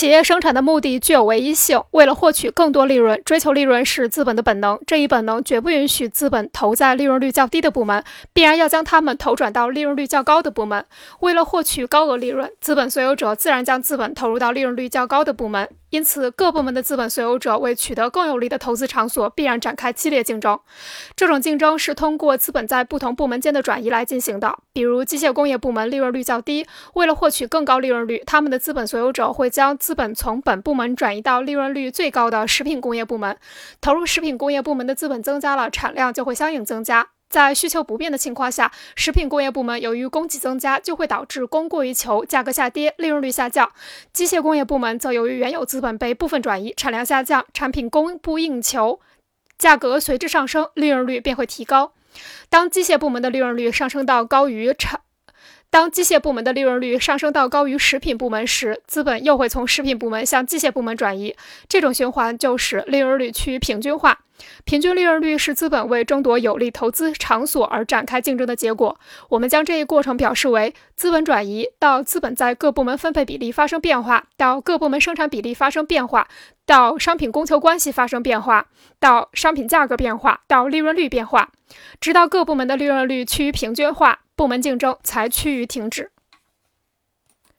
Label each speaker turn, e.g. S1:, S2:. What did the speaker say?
S1: 企业生产的目的具有唯一性，为了获取更多利润，追求利润是资本的本能。这一本能绝不允许资本投在利润率较低的部门，必然要将它们投转到利润率较高的部门。为了获取高额利润，资本所有者自然将资本投入到利润率较高的部门。因此，各部门的资本所有者为取得更有利的投资场所，必然展开激烈竞争。这种竞争是通过资本在不同部门间的转移来进行的。比如，机械工业部门利润率较低，为了获取更高利润率，他们的资本所有者会将资本从本部门转移到利润率最高的食品工业部门。投入食品工业部门的资本增加了，产量就会相应增加。在需求不变的情况下，食品工业部门由于供给增加，就会导致供过于求，价格下跌，利润率下降；机械工业部门则由于原有资本被部分转移，产量下降，产品供不应求，价格随之上升，利润率便会提高。当机械部门的利润率上升到高于产。当机械部门的利润率上升到高于食品部门时，资本又会从食品部门向机械部门转移，这种循环就使利润率趋于平均化。平均利润率是资本为争夺有利投资场所而展开竞争的结果。我们将这一过程表示为：资本转移到资本在各部门分配比例发生变化，到各部门生产比例发生变化，到商品供求关系发生变化，到商品价格变化，到利润率变化，直到各部门的利润率趋于平均化。部门竞争才趋于停止。